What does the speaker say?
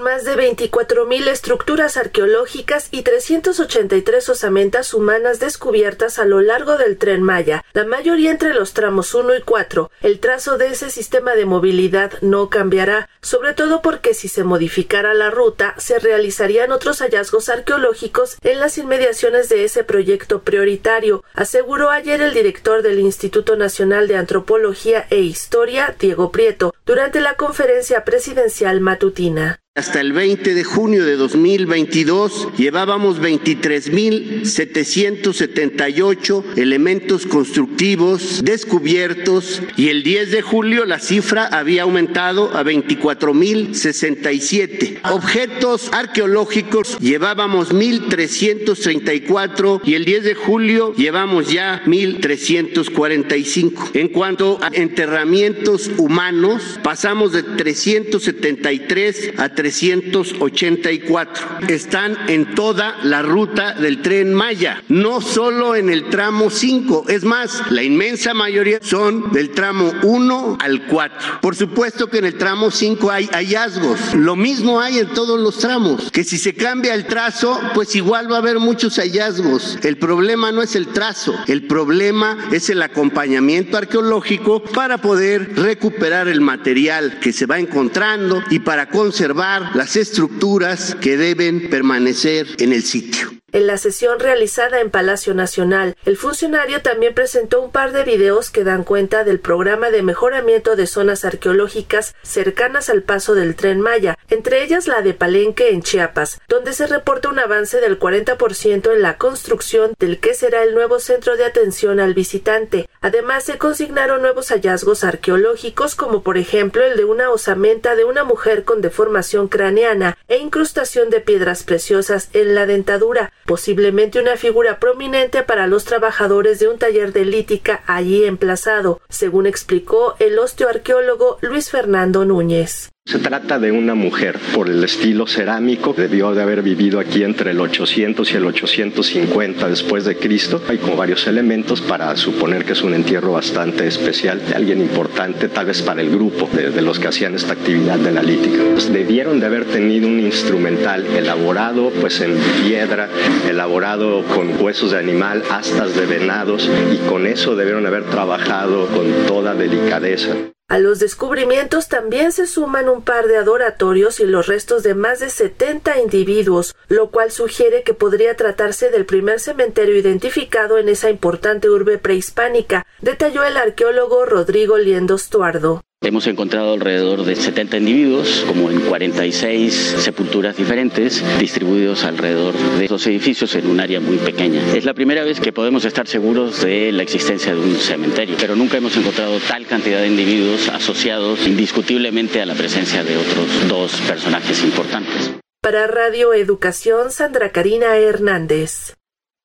con más de 24.000 estructuras arqueológicas y 383 osamentas humanas descubiertas a lo largo del tren Maya, la mayoría entre los tramos 1 y 4. El trazo de ese sistema de movilidad no cambiará, sobre todo porque si se modificara la ruta, se realizarían otros hallazgos arqueológicos en las inmediaciones de ese proyecto prioritario, aseguró ayer el director del Instituto Nacional de Antropología e Historia, Diego Prieto, durante la conferencia presidencial matutina. Hasta el 20 de junio de 2022 llevábamos 23.778 elementos constructivos descubiertos y el 10 de julio la cifra había aumentado a 24.067. Objetos arqueológicos llevábamos 1.334 y el 10 de julio llevamos ya 1.345. En cuanto a enterramientos humanos, pasamos de 373 a 384. Están en toda la ruta del tren Maya, no solo en el tramo 5. Es más, la inmensa mayoría son del tramo 1 al 4. Por supuesto que en el tramo 5 hay hallazgos. Lo mismo hay en todos los tramos. Que si se cambia el trazo, pues igual va a haber muchos hallazgos. El problema no es el trazo, el problema es el acompañamiento arqueológico para poder recuperar el material que se va encontrando y para conservar las estructuras que deben permanecer en el sitio. En la sesión realizada en Palacio Nacional, el funcionario también presentó un par de videos que dan cuenta del programa de mejoramiento de zonas arqueológicas cercanas al paso del tren Maya, entre ellas la de Palenque en Chiapas, donde se reporta un avance del 40% en la construcción del que será el nuevo centro de atención al visitante. Además, se consignaron nuevos hallazgos arqueológicos, como por ejemplo el de una osamenta de una mujer con deformación craneana e incrustación de piedras preciosas en la dentadura, posiblemente una figura prominente para los trabajadores de un taller de lítica allí emplazado, según explicó el osteoarqueólogo Luis Fernando Núñez. Se trata de una mujer por el estilo cerámico, debió de haber vivido aquí entre el 800 y el 850 después de Cristo. Hay como varios elementos para suponer que es un entierro bastante especial de alguien importante, tal vez para el grupo de, los que hacían esta actividad de la lítica. Pues debieron de haber tenido un instrumental elaborado pues en piedra, elaborado con huesos de animal, astas de venados y con eso debieron haber trabajado con toda delicadeza. A los descubrimientos también se suman un par de adoratorios y los restos de más de 70 individuos, lo cual sugiere que podría tratarse del primer cementerio identificado en esa importante urbe prehispánica, detalló el arqueólogo Rodrigo Liendo Stuardo. Hemos encontrado alrededor de 70 individuos, como en 46 sepulturas diferentes, distribuidos alrededor de los edificios en un área muy pequeña. Es la primera vez que podemos estar seguros de la existencia de un cementerio, pero nunca hemos encontrado tal cantidad de individuos asociados indiscutiblemente a la presencia de otros dos personajes importantes. Para Radio Educación, Sandra Karina Hernández.